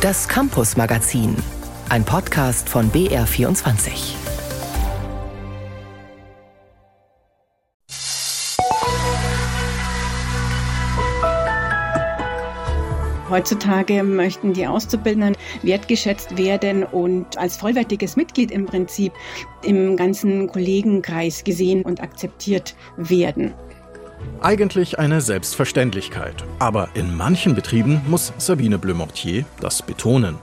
Das Campus Magazin, ein Podcast von BR24. Heutzutage möchten die Auszubildenden wertgeschätzt werden und als vollwertiges Mitglied im Prinzip im ganzen Kollegenkreis gesehen und akzeptiert werden. Eigentlich eine Selbstverständlichkeit. Aber in manchen Betrieben muss Sabine Bleumortier das betonen.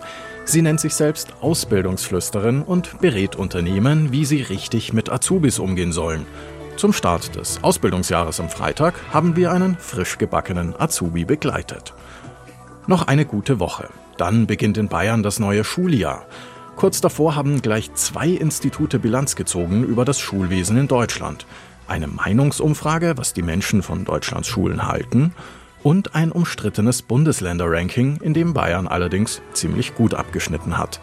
Sie nennt sich selbst Ausbildungsflüsterin und berät Unternehmen, wie sie richtig mit Azubis umgehen sollen. Zum Start des Ausbildungsjahres am Freitag haben wir einen frisch gebackenen Azubi begleitet. Noch eine gute Woche. Dann beginnt in Bayern das neue Schuljahr. Kurz davor haben gleich zwei Institute Bilanz gezogen über das Schulwesen in Deutschland. Eine Meinungsumfrage, was die Menschen von Deutschlands Schulen halten, und ein umstrittenes Bundesländerranking, in dem Bayern allerdings ziemlich gut abgeschnitten hat.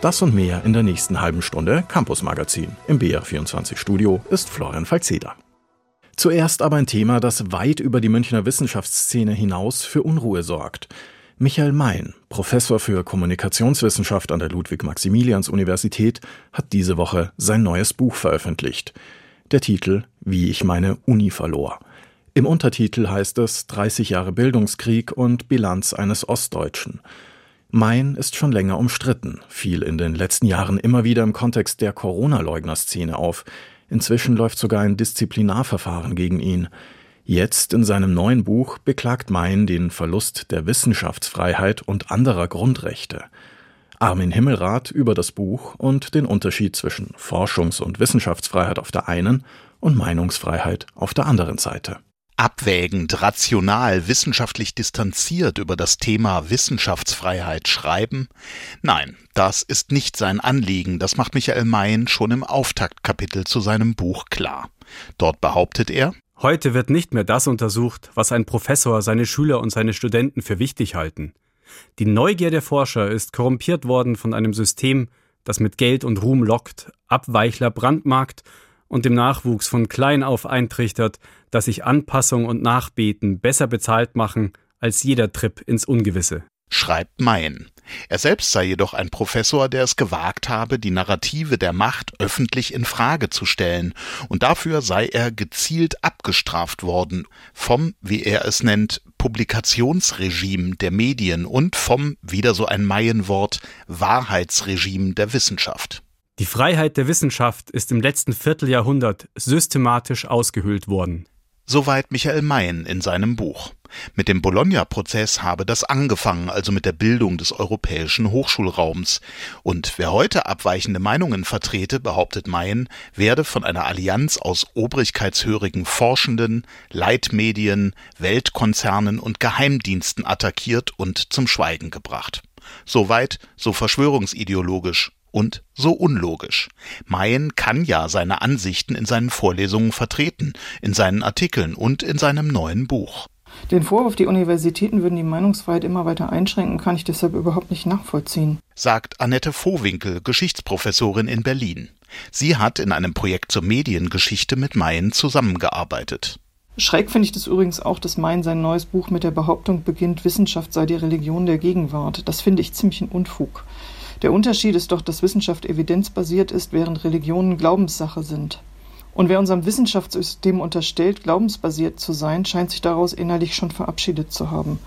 Das und mehr in der nächsten halben Stunde Campus Magazin. Im BR24 Studio ist Florian Falzeder. Zuerst aber ein Thema, das weit über die Münchner Wissenschaftsszene hinaus für Unruhe sorgt. Michael Mein, Professor für Kommunikationswissenschaft an der Ludwig-Maximilians-Universität, hat diese Woche sein neues Buch veröffentlicht. Der Titel Wie ich meine Uni verlor. Im Untertitel heißt es 30 Jahre Bildungskrieg und Bilanz eines Ostdeutschen. Mein ist schon länger umstritten, fiel in den letzten Jahren immer wieder im Kontext der Corona-Leugner-Szene auf. Inzwischen läuft sogar ein Disziplinarverfahren gegen ihn. Jetzt in seinem neuen Buch beklagt Mein den Verlust der Wissenschaftsfreiheit und anderer Grundrechte. Armin Himmelrath über das Buch und den Unterschied zwischen Forschungs- und Wissenschaftsfreiheit auf der einen und Meinungsfreiheit auf der anderen Seite. Abwägend, rational, wissenschaftlich distanziert über das Thema Wissenschaftsfreiheit schreiben? Nein, das ist nicht sein Anliegen, das macht Michael Mayen schon im Auftaktkapitel zu seinem Buch klar. Dort behauptet er, Heute wird nicht mehr das untersucht, was ein Professor, seine Schüler und seine Studenten für wichtig halten. Die Neugier der Forscher ist korrumpiert worden von einem System, das mit Geld und Ruhm lockt, Abweichler brandmarkt und dem Nachwuchs von klein auf eintrichtert, dass sich Anpassung und Nachbeten besser bezahlt machen als jeder Trip ins Ungewisse schreibt Mayen. Er selbst sei jedoch ein Professor, der es gewagt habe, die Narrative der Macht öffentlich in Frage zu stellen, und dafür sei er gezielt abgestraft worden vom, wie er es nennt, Publikationsregime der Medien und vom, wieder so ein Mayenwort, Wahrheitsregime der Wissenschaft. Die Freiheit der Wissenschaft ist im letzten Vierteljahrhundert systematisch ausgehöhlt worden. Soweit Michael Mayen in seinem Buch. Mit dem Bologna-Prozess habe das angefangen, also mit der Bildung des europäischen Hochschulraums. Und wer heute abweichende Meinungen vertrete, behauptet Mayen, werde von einer Allianz aus obrigkeitshörigen Forschenden, Leitmedien, Weltkonzernen und Geheimdiensten attackiert und zum Schweigen gebracht. Soweit, so verschwörungsideologisch und so unlogisch. Mayen kann ja seine Ansichten in seinen Vorlesungen vertreten, in seinen Artikeln und in seinem neuen Buch. Den Vorwurf, die Universitäten würden die Meinungsfreiheit immer weiter einschränken, kann ich deshalb überhaupt nicht nachvollziehen. Sagt Annette Vohwinkel, Geschichtsprofessorin in Berlin. Sie hat in einem Projekt zur Mediengeschichte mit Mayen zusammengearbeitet. Schräg finde ich das übrigens auch, dass Mayen sein neues Buch mit der Behauptung beginnt, Wissenschaft sei die Religion der Gegenwart. Das finde ich ziemlich ein Unfug. Der Unterschied ist doch, dass Wissenschaft evidenzbasiert ist, während Religionen Glaubenssache sind. Und wer unserem Wissenschaftssystem unterstellt, glaubensbasiert zu sein, scheint sich daraus innerlich schon verabschiedet zu haben.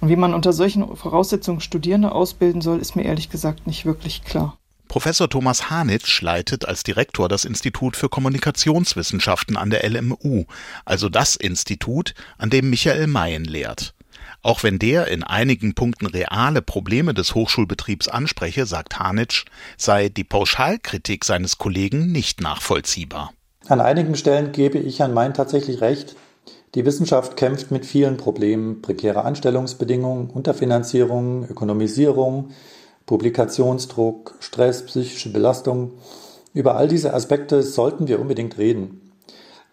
Und wie man unter solchen Voraussetzungen Studierende ausbilden soll, ist mir ehrlich gesagt nicht wirklich klar. Professor Thomas Hanitsch leitet als Direktor das Institut für Kommunikationswissenschaften an der LMU, also das Institut, an dem Michael Mayen lehrt. Auch wenn der in einigen Punkten reale Probleme des Hochschulbetriebs anspreche, sagt Hanitsch, sei die Pauschalkritik seines Kollegen nicht nachvollziehbar. An einigen Stellen gebe ich Herrn Mein tatsächlich recht. Die Wissenschaft kämpft mit vielen Problemen, prekäre Anstellungsbedingungen, Unterfinanzierung, Ökonomisierung, Publikationsdruck, Stress, psychische Belastung. Über all diese Aspekte sollten wir unbedingt reden.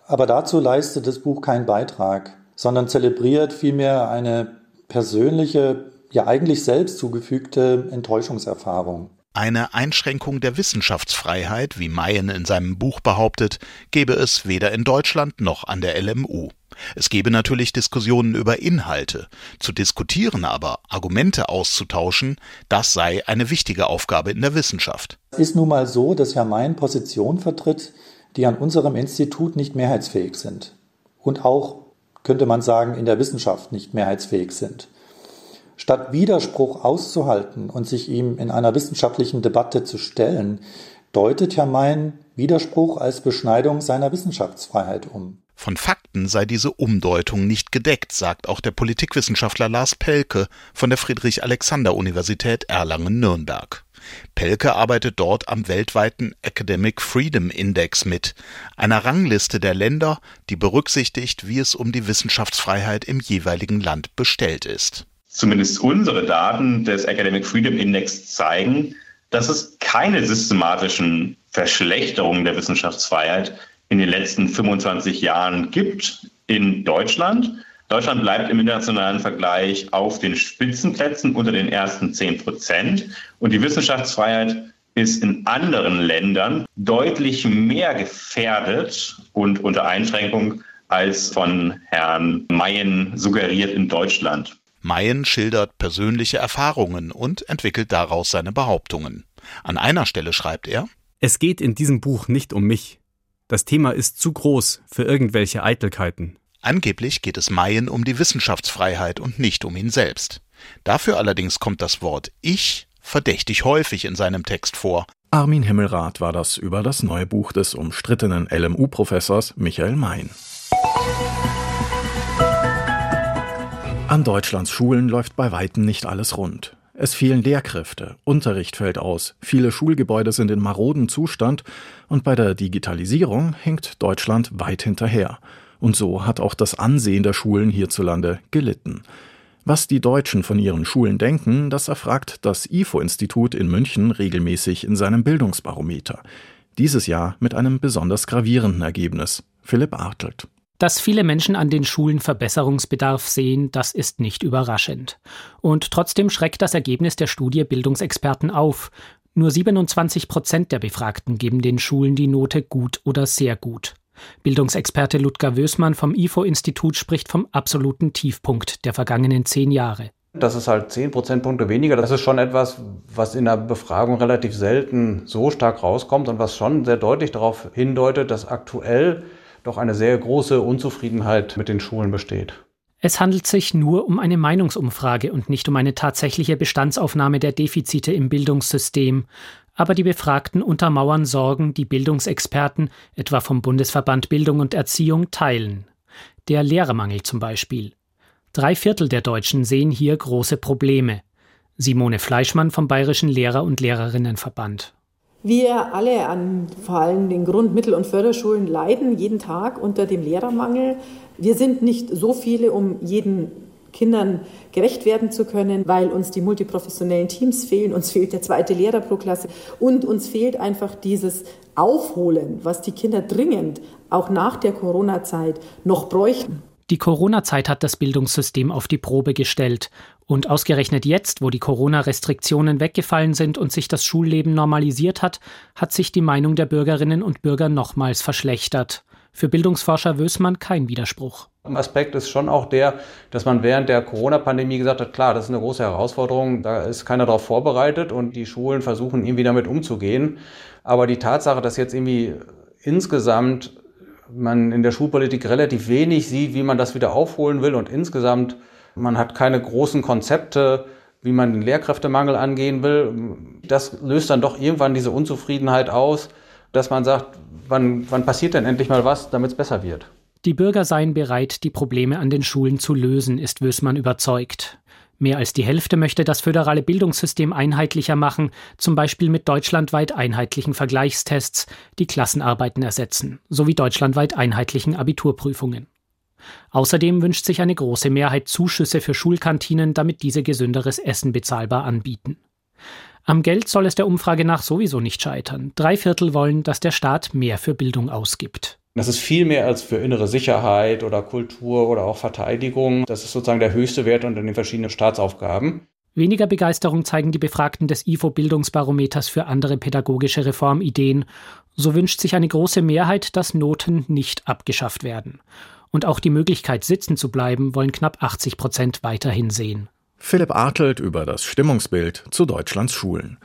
Aber dazu leistet das Buch keinen Beitrag, sondern zelebriert vielmehr eine persönliche, ja eigentlich selbst zugefügte Enttäuschungserfahrung. Eine Einschränkung der Wissenschaftsfreiheit, wie Mayen in seinem Buch behauptet, gebe es weder in Deutschland noch an der LMU. Es gebe natürlich Diskussionen über Inhalte. Zu diskutieren aber, Argumente auszutauschen, das sei eine wichtige Aufgabe in der Wissenschaft. Es ist nun mal so, dass Herr Mein Positionen vertritt, die an unserem Institut nicht mehrheitsfähig sind. Und auch, könnte man sagen, in der Wissenschaft nicht mehrheitsfähig sind. Statt Widerspruch auszuhalten und sich ihm in einer wissenschaftlichen Debatte zu stellen, deutet Herr Mein Widerspruch als Beschneidung seiner Wissenschaftsfreiheit um. Von Fakten sei diese Umdeutung nicht gedeckt, sagt auch der Politikwissenschaftler Lars Pelke von der Friedrich-Alexander-Universität Erlangen-Nürnberg. Pelke arbeitet dort am weltweiten Academic Freedom Index mit, einer Rangliste der Länder, die berücksichtigt, wie es um die Wissenschaftsfreiheit im jeweiligen Land bestellt ist. Zumindest unsere Daten des Academic Freedom Index zeigen, dass es keine systematischen Verschlechterungen der Wissenschaftsfreiheit in den letzten 25 Jahren gibt in Deutschland. Deutschland bleibt im internationalen Vergleich auf den Spitzenplätzen unter den ersten 10 Prozent. Und die Wissenschaftsfreiheit ist in anderen Ländern deutlich mehr gefährdet und unter Einschränkung als von Herrn Mayen suggeriert in Deutschland. Mayen schildert persönliche Erfahrungen und entwickelt daraus seine Behauptungen. An einer Stelle schreibt er Es geht in diesem Buch nicht um mich. Das Thema ist zu groß für irgendwelche Eitelkeiten. Angeblich geht es Mayen um die Wissenschaftsfreiheit und nicht um ihn selbst. Dafür allerdings kommt das Wort Ich verdächtig häufig in seinem Text vor. Armin Himmelrath war das über das neue Buch des umstrittenen LMU-Professors Michael Mayen. An Deutschlands Schulen läuft bei weitem nicht alles rund. Es fehlen Lehrkräfte, Unterricht fällt aus, viele Schulgebäude sind in marodem Zustand und bei der Digitalisierung hängt Deutschland weit hinterher. Und so hat auch das Ansehen der Schulen hierzulande gelitten. Was die Deutschen von ihren Schulen denken, das erfragt das IFO-Institut in München regelmäßig in seinem Bildungsbarometer. Dieses Jahr mit einem besonders gravierenden Ergebnis. Philipp Artelt. Dass viele Menschen an den Schulen Verbesserungsbedarf sehen, das ist nicht überraschend. Und trotzdem schreckt das Ergebnis der Studie Bildungsexperten auf. Nur 27 Prozent der Befragten geben den Schulen die Note gut oder sehr gut. Bildungsexperte Ludger Wößmann vom IFO-Institut spricht vom absoluten Tiefpunkt der vergangenen zehn Jahre. Das ist halt zehn Prozentpunkte weniger. Das ist schon etwas, was in der Befragung relativ selten so stark rauskommt und was schon sehr deutlich darauf hindeutet, dass aktuell doch eine sehr große Unzufriedenheit mit den Schulen besteht. Es handelt sich nur um eine Meinungsumfrage und nicht um eine tatsächliche Bestandsaufnahme der Defizite im Bildungssystem. Aber die Befragten untermauern Sorgen, die Bildungsexperten, etwa vom Bundesverband Bildung und Erziehung, teilen. Der Lehrermangel zum Beispiel. Drei Viertel der Deutschen sehen hier große Probleme. Simone Fleischmann vom Bayerischen Lehrer- und Lehrerinnenverband. Wir alle an vor allem den Grund-, Mittel- und Förderschulen leiden jeden Tag unter dem Lehrermangel. Wir sind nicht so viele, um jeden Kindern gerecht werden zu können, weil uns die multiprofessionellen Teams fehlen, uns fehlt der zweite Lehrer pro Klasse und uns fehlt einfach dieses Aufholen, was die Kinder dringend auch nach der Corona-Zeit noch bräuchten. Die Corona-Zeit hat das Bildungssystem auf die Probe gestellt. Und ausgerechnet jetzt, wo die Corona-Restriktionen weggefallen sind und sich das Schulleben normalisiert hat, hat sich die Meinung der Bürgerinnen und Bürger nochmals verschlechtert. Für Bildungsforscher Wößmann kein Widerspruch. Ein Aspekt ist schon auch der, dass man während der Corona-Pandemie gesagt hat, klar, das ist eine große Herausforderung, da ist keiner darauf vorbereitet und die Schulen versuchen irgendwie damit umzugehen. Aber die Tatsache, dass jetzt irgendwie insgesamt man in der Schulpolitik relativ wenig sieht, wie man das wieder aufholen will und insgesamt man hat keine großen Konzepte, wie man den Lehrkräftemangel angehen will. Das löst dann doch irgendwann diese Unzufriedenheit aus, dass man sagt, wann, wann passiert denn endlich mal was, damit es besser wird. Die Bürger seien bereit, die Probleme an den Schulen zu lösen, ist Wößmann überzeugt. Mehr als die Hälfte möchte das föderale Bildungssystem einheitlicher machen, zum Beispiel mit deutschlandweit einheitlichen Vergleichstests, die Klassenarbeiten ersetzen, sowie deutschlandweit einheitlichen Abiturprüfungen. Außerdem wünscht sich eine große Mehrheit Zuschüsse für Schulkantinen, damit diese gesünderes Essen bezahlbar anbieten. Am Geld soll es der Umfrage nach sowieso nicht scheitern. Drei Viertel wollen, dass der Staat mehr für Bildung ausgibt. Das ist viel mehr als für innere Sicherheit oder Kultur oder auch Verteidigung. Das ist sozusagen der höchste Wert unter den verschiedenen Staatsaufgaben. Weniger Begeisterung zeigen die Befragten des IFO-Bildungsbarometers für andere pädagogische Reformideen. So wünscht sich eine große Mehrheit, dass Noten nicht abgeschafft werden. Und auch die Möglichkeit, sitzen zu bleiben, wollen knapp 80 Prozent weiterhin sehen. Philipp Artelt über das Stimmungsbild zu Deutschlands Schulen.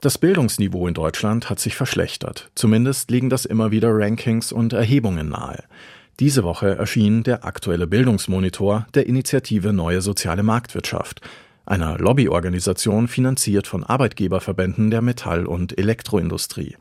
Das Bildungsniveau in Deutschland hat sich verschlechtert. Zumindest liegen das immer wieder Rankings und Erhebungen nahe. Diese Woche erschien der aktuelle Bildungsmonitor der Initiative Neue Soziale Marktwirtschaft, einer Lobbyorganisation finanziert von Arbeitgeberverbänden der Metall- und Elektroindustrie.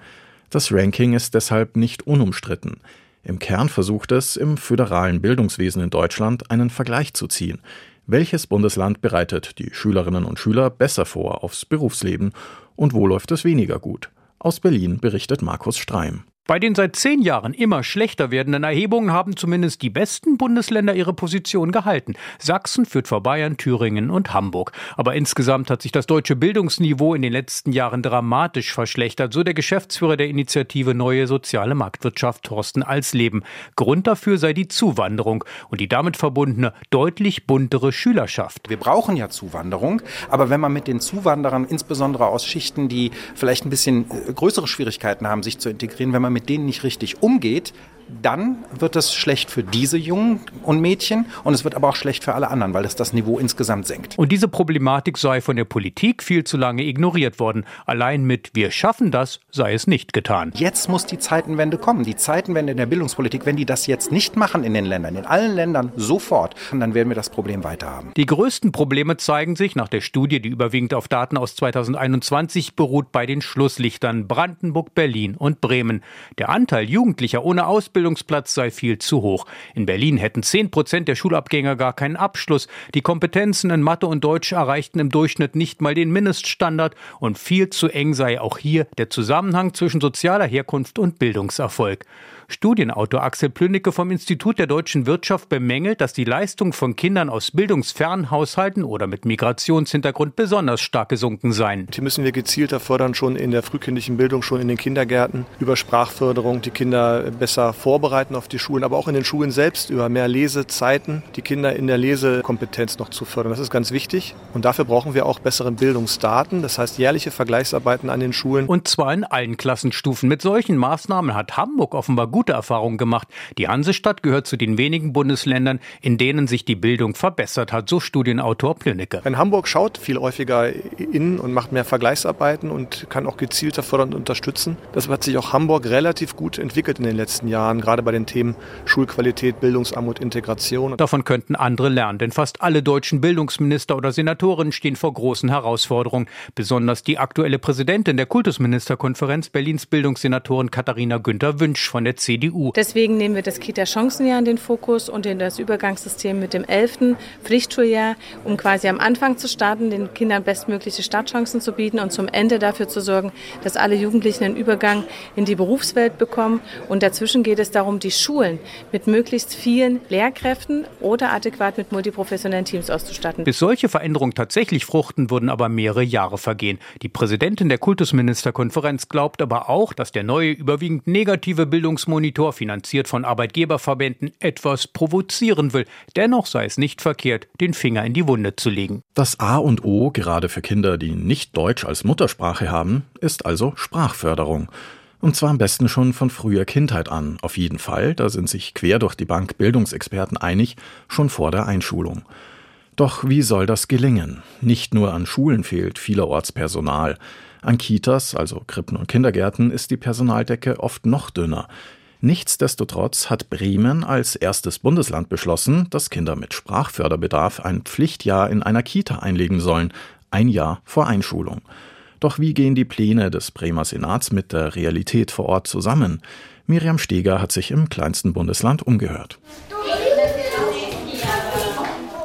Das Ranking ist deshalb nicht unumstritten. Im Kern versucht es, im föderalen Bildungswesen in Deutschland einen Vergleich zu ziehen. Welches Bundesland bereitet die Schülerinnen und Schüler besser vor aufs Berufsleben und wo läuft es weniger gut? Aus Berlin berichtet Markus Streim. Bei den seit zehn Jahren immer schlechter werdenden Erhebungen haben zumindest die besten Bundesländer ihre Position gehalten. Sachsen führt vor Bayern, Thüringen und Hamburg. Aber insgesamt hat sich das deutsche Bildungsniveau in den letzten Jahren dramatisch verschlechtert, so der Geschäftsführer der Initiative Neue Soziale Marktwirtschaft Thorsten Alsleben. Grund dafür sei die Zuwanderung und die damit verbundene deutlich buntere Schülerschaft. Wir brauchen ja Zuwanderung, aber wenn man mit den Zuwanderern, insbesondere aus Schichten, die vielleicht ein bisschen äh, größere Schwierigkeiten haben, sich zu integrieren, wenn man mit denen nicht richtig umgeht, dann wird es schlecht für diese Jungen und Mädchen und es wird aber auch schlecht für alle anderen, weil es das Niveau insgesamt senkt. Und diese Problematik sei von der Politik viel zu lange ignoriert worden. Allein mit Wir schaffen das sei es nicht getan. Jetzt muss die Zeitenwende kommen. Die Zeitenwende in der Bildungspolitik, wenn die das jetzt nicht machen in den Ländern, in allen Ländern sofort, dann werden wir das Problem weiter haben. Die größten Probleme zeigen sich nach der Studie, die überwiegend auf Daten aus 2021 beruht, bei den Schlusslichtern Brandenburg, Berlin und Bremen. Der Anteil Jugendlicher ohne Ausbildung Ausbildungsplatz sei viel zu hoch. In Berlin hätten 10 Prozent der Schulabgänger gar keinen Abschluss. Die Kompetenzen in Mathe und Deutsch erreichten im Durchschnitt nicht mal den Mindeststandard und viel zu eng sei auch hier der Zusammenhang zwischen sozialer Herkunft und Bildungserfolg. Studienautor Axel Plünnecke vom Institut der deutschen Wirtschaft bemängelt, dass die Leistung von Kindern aus bildungsfernen Haushalten oder mit Migrationshintergrund besonders stark gesunken seien. Hier müssen wir gezielter fördern, schon in der frühkindlichen Bildung, schon in den Kindergärten, über Sprachförderung die Kinder besser vorbereiten auf die Schulen, aber auch in den Schulen selbst über mehr Lesezeiten, die Kinder in der Lesekompetenz noch zu fördern. Das ist ganz wichtig und dafür brauchen wir auch bessere Bildungsdaten, das heißt jährliche Vergleichsarbeiten an den Schulen. Und zwar in allen Klassenstufen. Mit solchen Maßnahmen hat Hamburg offenbar gute Erfahrungen gemacht. Die Hansestadt gehört zu den wenigen Bundesländern, in denen sich die Bildung verbessert hat, so Studienautor Plünnecke. In Hamburg schaut viel häufiger in und macht mehr Vergleichsarbeiten und kann auch gezielter fördern und unterstützen. Das hat sich auch Hamburg relativ gut entwickelt in den letzten Jahren, gerade bei den Themen Schulqualität, Bildungsarmut, Integration. Davon könnten andere lernen, denn fast alle deutschen Bildungsminister oder Senatoren stehen vor großen Herausforderungen. Besonders die aktuelle Präsidentin der Kultusministerkonferenz Berlins Bildungssenatorin Katharina Günther Wünsch von der CDU. Deswegen nehmen wir das Kita-Chancenjahr in den Fokus und in das Übergangssystem mit dem 11. Pflichtschuljahr, um quasi am Anfang zu starten, den Kindern bestmögliche Startchancen zu bieten und zum Ende dafür zu sorgen, dass alle Jugendlichen einen Übergang in die Berufswelt bekommen. Und dazwischen geht es darum, die Schulen mit möglichst vielen Lehrkräften oder adäquat mit multiprofessionellen Teams auszustatten. Bis solche Veränderungen tatsächlich fruchten, würden aber mehrere Jahre vergehen. Die Präsidentin der Kultusministerkonferenz glaubt aber auch, dass der neue, überwiegend negative Bildungsmodell Monitor, finanziert von Arbeitgeberverbänden, etwas provozieren will. Dennoch sei es nicht verkehrt, den Finger in die Wunde zu legen. Das A und O, gerade für Kinder, die nicht Deutsch als Muttersprache haben, ist also Sprachförderung. Und zwar am besten schon von früher Kindheit an. Auf jeden Fall, da sind sich quer durch die Bank Bildungsexperten einig, schon vor der Einschulung. Doch wie soll das gelingen? Nicht nur an Schulen fehlt vielerorts Personal. An Kitas, also Krippen und Kindergärten, ist die Personaldecke oft noch dünner. Nichtsdestotrotz hat Bremen als erstes Bundesland beschlossen, dass Kinder mit Sprachförderbedarf ein Pflichtjahr in einer Kita einlegen sollen, ein Jahr vor Einschulung. Doch wie gehen die Pläne des Bremer Senats mit der Realität vor Ort zusammen? Miriam Steger hat sich im kleinsten Bundesland umgehört.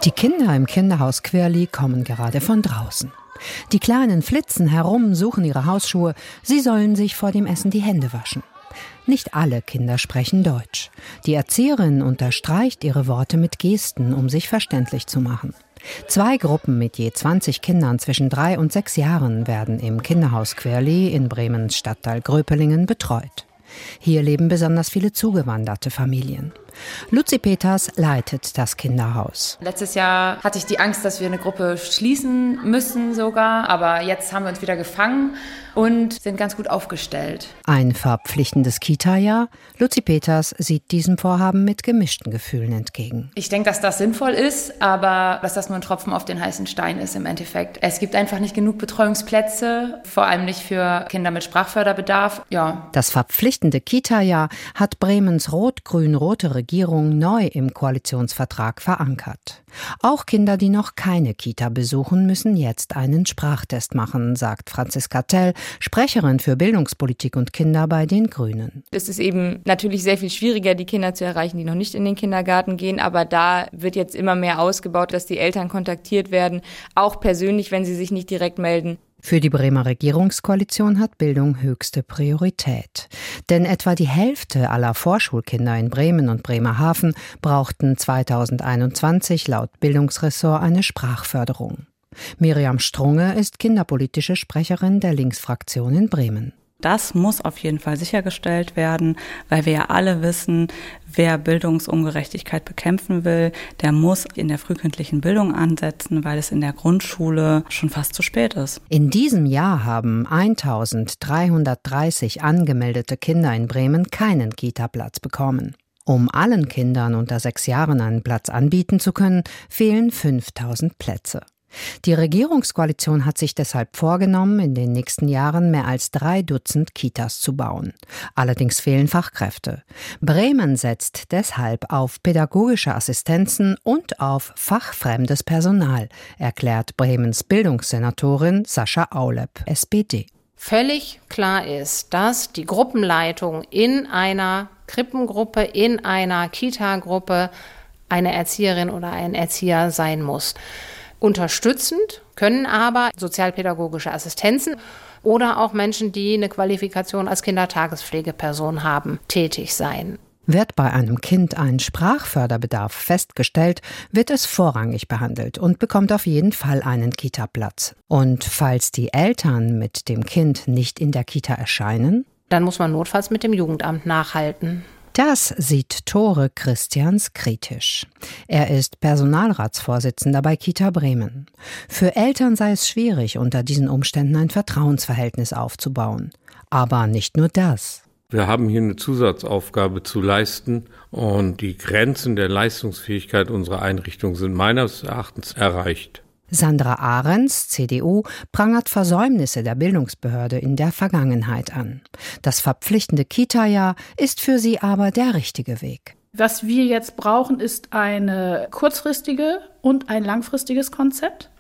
Die Kinder im Kinderhaus Querli kommen gerade von draußen. Die Kleinen flitzen herum, suchen ihre Hausschuhe. Sie sollen sich vor dem Essen die Hände waschen. Nicht alle Kinder sprechen Deutsch. Die Erzieherin unterstreicht ihre Worte mit Gesten, um sich verständlich zu machen. Zwei Gruppen mit je 20 Kindern zwischen drei und sechs Jahren werden im Kinderhaus Querli in Bremens Stadtteil Gröpelingen betreut. Hier leben besonders viele zugewanderte Familien. Luzi Peters leitet das Kinderhaus. Letztes Jahr hatte ich die Angst, dass wir eine Gruppe schließen müssen sogar, aber jetzt haben wir uns wieder gefangen und sind ganz gut aufgestellt. Ein verpflichtendes Kita-Jahr. Luzi Peters sieht diesem Vorhaben mit gemischten Gefühlen entgegen. Ich denke, dass das sinnvoll ist, aber dass das nur ein Tropfen auf den heißen Stein ist im Endeffekt. Es gibt einfach nicht genug Betreuungsplätze, vor allem nicht für Kinder mit Sprachförderbedarf. Ja. Das verpflichtende Kita-Jahr hat Bremens rot-grün-rote Regierung neu im Koalitionsvertrag verankert. Auch Kinder, die noch keine Kita besuchen, müssen jetzt einen Sprachtest machen, sagt Franziska Tell, Sprecherin für Bildungspolitik und Kinder bei den Grünen. Es ist eben natürlich sehr viel schwieriger, die Kinder zu erreichen, die noch nicht in den Kindergarten gehen, aber da wird jetzt immer mehr ausgebaut, dass die Eltern kontaktiert werden, auch persönlich, wenn sie sich nicht direkt melden. Für die Bremer Regierungskoalition hat Bildung höchste Priorität. Denn etwa die Hälfte aller Vorschulkinder in Bremen und Bremerhaven brauchten 2021 laut Bildungsressort eine Sprachförderung. Miriam Strunge ist kinderpolitische Sprecherin der Linksfraktion in Bremen. Das muss auf jeden Fall sichergestellt werden, weil wir ja alle wissen, wer Bildungsungerechtigkeit bekämpfen will, der muss in der frühkindlichen Bildung ansetzen, weil es in der Grundschule schon fast zu spät ist. In diesem Jahr haben 1330 angemeldete Kinder in Bremen keinen Kita-Platz bekommen. Um allen Kindern unter sechs Jahren einen Platz anbieten zu können, fehlen 5000 Plätze. Die Regierungskoalition hat sich deshalb vorgenommen, in den nächsten Jahren mehr als drei Dutzend Kitas zu bauen. Allerdings fehlen Fachkräfte. Bremen setzt deshalb auf pädagogische Assistenzen und auf fachfremdes Personal, erklärt Bremens Bildungssenatorin Sascha Aulep, SPD. Völlig klar ist, dass die Gruppenleitung in einer Krippengruppe, in einer Kita-Gruppe eine Erzieherin oder ein Erzieher sein muss. Unterstützend können aber sozialpädagogische Assistenzen oder auch Menschen, die eine Qualifikation als Kindertagespflegeperson haben, tätig sein. Wird bei einem Kind ein Sprachförderbedarf festgestellt, wird es vorrangig behandelt und bekommt auf jeden Fall einen Kita-Platz. Und falls die Eltern mit dem Kind nicht in der Kita erscheinen, dann muss man notfalls mit dem Jugendamt nachhalten. Das sieht Tore Christians kritisch. Er ist Personalratsvorsitzender bei Kita Bremen. Für Eltern sei es schwierig, unter diesen Umständen ein Vertrauensverhältnis aufzubauen. Aber nicht nur das. Wir haben hier eine Zusatzaufgabe zu leisten und die Grenzen der Leistungsfähigkeit unserer Einrichtung sind meines Erachtens erreicht. Sandra Ahrens, CDU, prangert Versäumnisse der Bildungsbehörde in der Vergangenheit an. Das verpflichtende Kita-Jahr ist für sie aber der richtige Weg. Was wir jetzt brauchen, ist eine kurzfristige und ein langfristiges Konzept.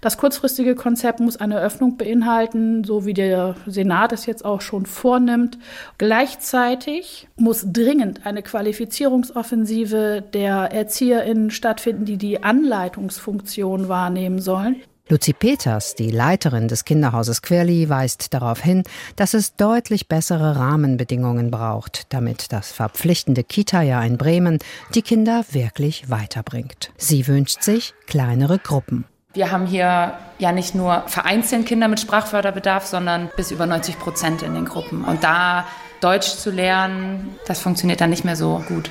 Das kurzfristige Konzept muss eine Öffnung beinhalten, so wie der Senat es jetzt auch schon vornimmt. Gleichzeitig muss dringend eine Qualifizierungsoffensive der ErzieherInnen stattfinden, die die Anleitungsfunktion wahrnehmen sollen. Luzi Peters, die Leiterin des Kinderhauses Querli, weist darauf hin, dass es deutlich bessere Rahmenbedingungen braucht, damit das verpflichtende Kita-Jahr in Bremen die Kinder wirklich weiterbringt. Sie wünscht sich kleinere Gruppen. Wir haben hier ja nicht nur vereinzelt Kinder mit Sprachförderbedarf, sondern bis über 90 Prozent in den Gruppen. Und da Deutsch zu lernen, das funktioniert dann nicht mehr so gut.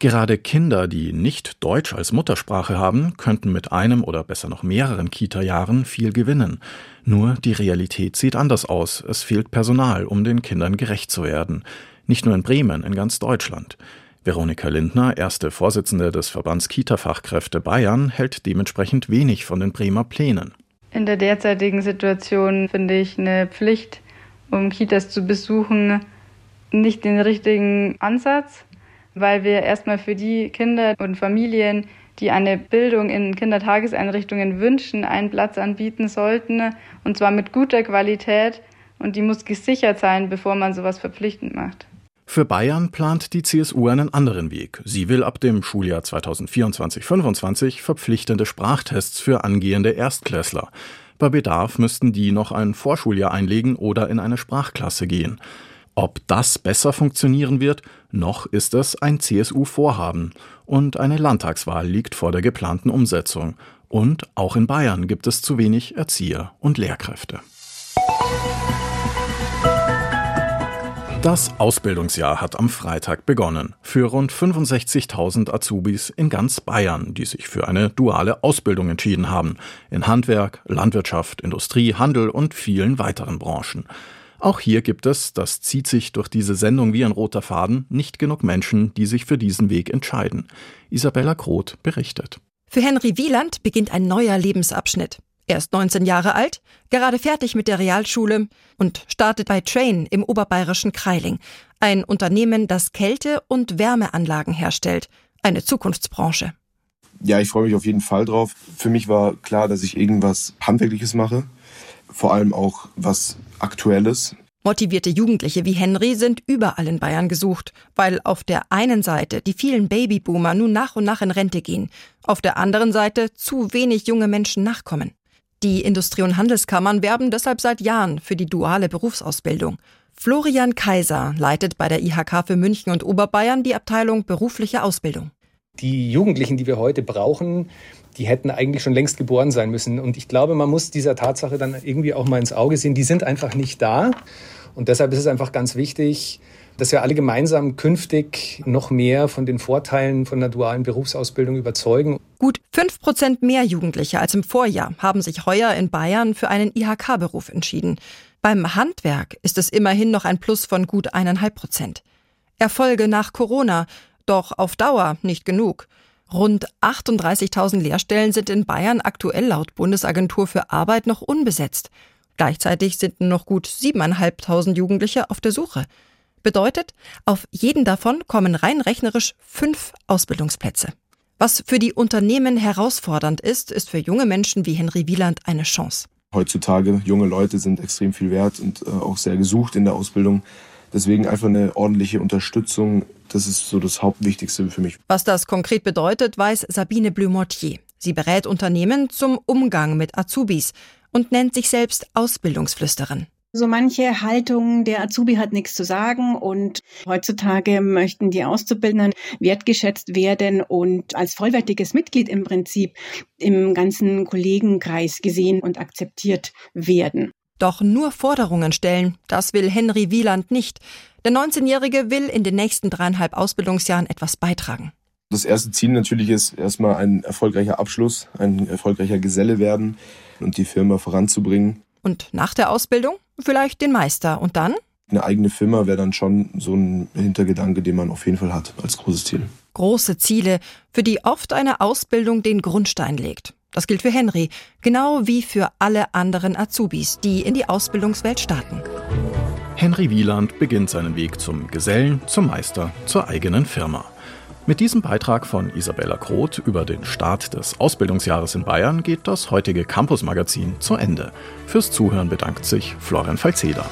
Gerade Kinder, die nicht Deutsch als Muttersprache haben, könnten mit einem oder besser noch mehreren Kita-Jahren viel gewinnen. Nur die Realität sieht anders aus. Es fehlt Personal, um den Kindern gerecht zu werden. Nicht nur in Bremen, in ganz Deutschland. Veronika Lindner, erste Vorsitzende des Verbands Kita-Fachkräfte Bayern, hält dementsprechend wenig von den Bremer Plänen. In der derzeitigen Situation finde ich eine Pflicht, um Kitas zu besuchen, nicht den richtigen Ansatz, weil wir erstmal für die Kinder und Familien, die eine Bildung in Kindertageseinrichtungen wünschen, einen Platz anbieten sollten, und zwar mit guter Qualität. Und die muss gesichert sein, bevor man sowas verpflichtend macht. Für Bayern plant die CSU einen anderen Weg. Sie will ab dem Schuljahr 2024-25 verpflichtende Sprachtests für angehende Erstklässler. Bei Bedarf müssten die noch ein Vorschuljahr einlegen oder in eine Sprachklasse gehen. Ob das besser funktionieren wird, noch ist es ein CSU-Vorhaben. Und eine Landtagswahl liegt vor der geplanten Umsetzung. Und auch in Bayern gibt es zu wenig Erzieher und Lehrkräfte. Das Ausbildungsjahr hat am Freitag begonnen. Für rund 65.000 Azubis in ganz Bayern, die sich für eine duale Ausbildung entschieden haben. In Handwerk, Landwirtschaft, Industrie, Handel und vielen weiteren Branchen. Auch hier gibt es, das zieht sich durch diese Sendung wie ein roter Faden, nicht genug Menschen, die sich für diesen Weg entscheiden. Isabella Groth berichtet. Für Henry Wieland beginnt ein neuer Lebensabschnitt. Er ist 19 Jahre alt, gerade fertig mit der Realschule und startet bei Train im oberbayerischen Kreiling, ein Unternehmen, das Kälte- und Wärmeanlagen herstellt, eine Zukunftsbranche. Ja, ich freue mich auf jeden Fall drauf. Für mich war klar, dass ich irgendwas Handwerkliches mache, vor allem auch was Aktuelles. Motivierte Jugendliche wie Henry sind überall in Bayern gesucht, weil auf der einen Seite die vielen Babyboomer nun nach und nach in Rente gehen, auf der anderen Seite zu wenig junge Menschen nachkommen. Die Industrie- und Handelskammern werben deshalb seit Jahren für die duale Berufsausbildung. Florian Kaiser leitet bei der IHK für München und Oberbayern die Abteilung berufliche Ausbildung. Die Jugendlichen, die wir heute brauchen, die hätten eigentlich schon längst geboren sein müssen. Und ich glaube, man muss dieser Tatsache dann irgendwie auch mal ins Auge sehen. Die sind einfach nicht da. Und deshalb ist es einfach ganz wichtig, dass wir alle gemeinsam künftig noch mehr von den Vorteilen von der dualen Berufsausbildung überzeugen. Gut fünf Prozent mehr Jugendliche als im Vorjahr haben sich heuer in Bayern für einen IHK-Beruf entschieden. Beim Handwerk ist es immerhin noch ein Plus von gut eineinhalb Prozent. Erfolge nach Corona, doch auf Dauer nicht genug. Rund 38.000 Lehrstellen sind in Bayern aktuell laut Bundesagentur für Arbeit noch unbesetzt. Gleichzeitig sind noch gut 7.500 Jugendliche auf der Suche. Bedeutet, auf jeden davon kommen rein rechnerisch fünf Ausbildungsplätze. Was für die Unternehmen herausfordernd ist, ist für junge Menschen wie Henry Wieland eine Chance. Heutzutage junge Leute sind extrem viel wert und äh, auch sehr gesucht in der Ausbildung. Deswegen einfach eine ordentliche Unterstützung, das ist so das Hauptwichtigste für mich. Was das konkret bedeutet, weiß Sabine Blumortier. Sie berät Unternehmen zum Umgang mit Azubis und nennt sich selbst Ausbildungsflüsterin. So manche Haltung, der Azubi hat nichts zu sagen und heutzutage möchten die Auszubildenden wertgeschätzt werden und als vollwertiges Mitglied im Prinzip im ganzen Kollegenkreis gesehen und akzeptiert werden. Doch nur Forderungen stellen, das will Henry Wieland nicht. Der 19-Jährige will in den nächsten dreieinhalb Ausbildungsjahren etwas beitragen. Das erste Ziel natürlich ist erstmal ein erfolgreicher Abschluss, ein erfolgreicher Geselle werden und die Firma voranzubringen. Und nach der Ausbildung vielleicht den Meister und dann? Eine eigene Firma wäre dann schon so ein Hintergedanke, den man auf jeden Fall hat als großes Ziel. Große Ziele, für die oft eine Ausbildung den Grundstein legt. Das gilt für Henry, genau wie für alle anderen Azubis, die in die Ausbildungswelt starten. Henry Wieland beginnt seinen Weg zum Gesellen, zum Meister, zur eigenen Firma. Mit diesem Beitrag von Isabella Groth über den Start des Ausbildungsjahres in Bayern geht das heutige Campus-Magazin zu Ende. Fürs Zuhören bedankt sich Florian Falzeder.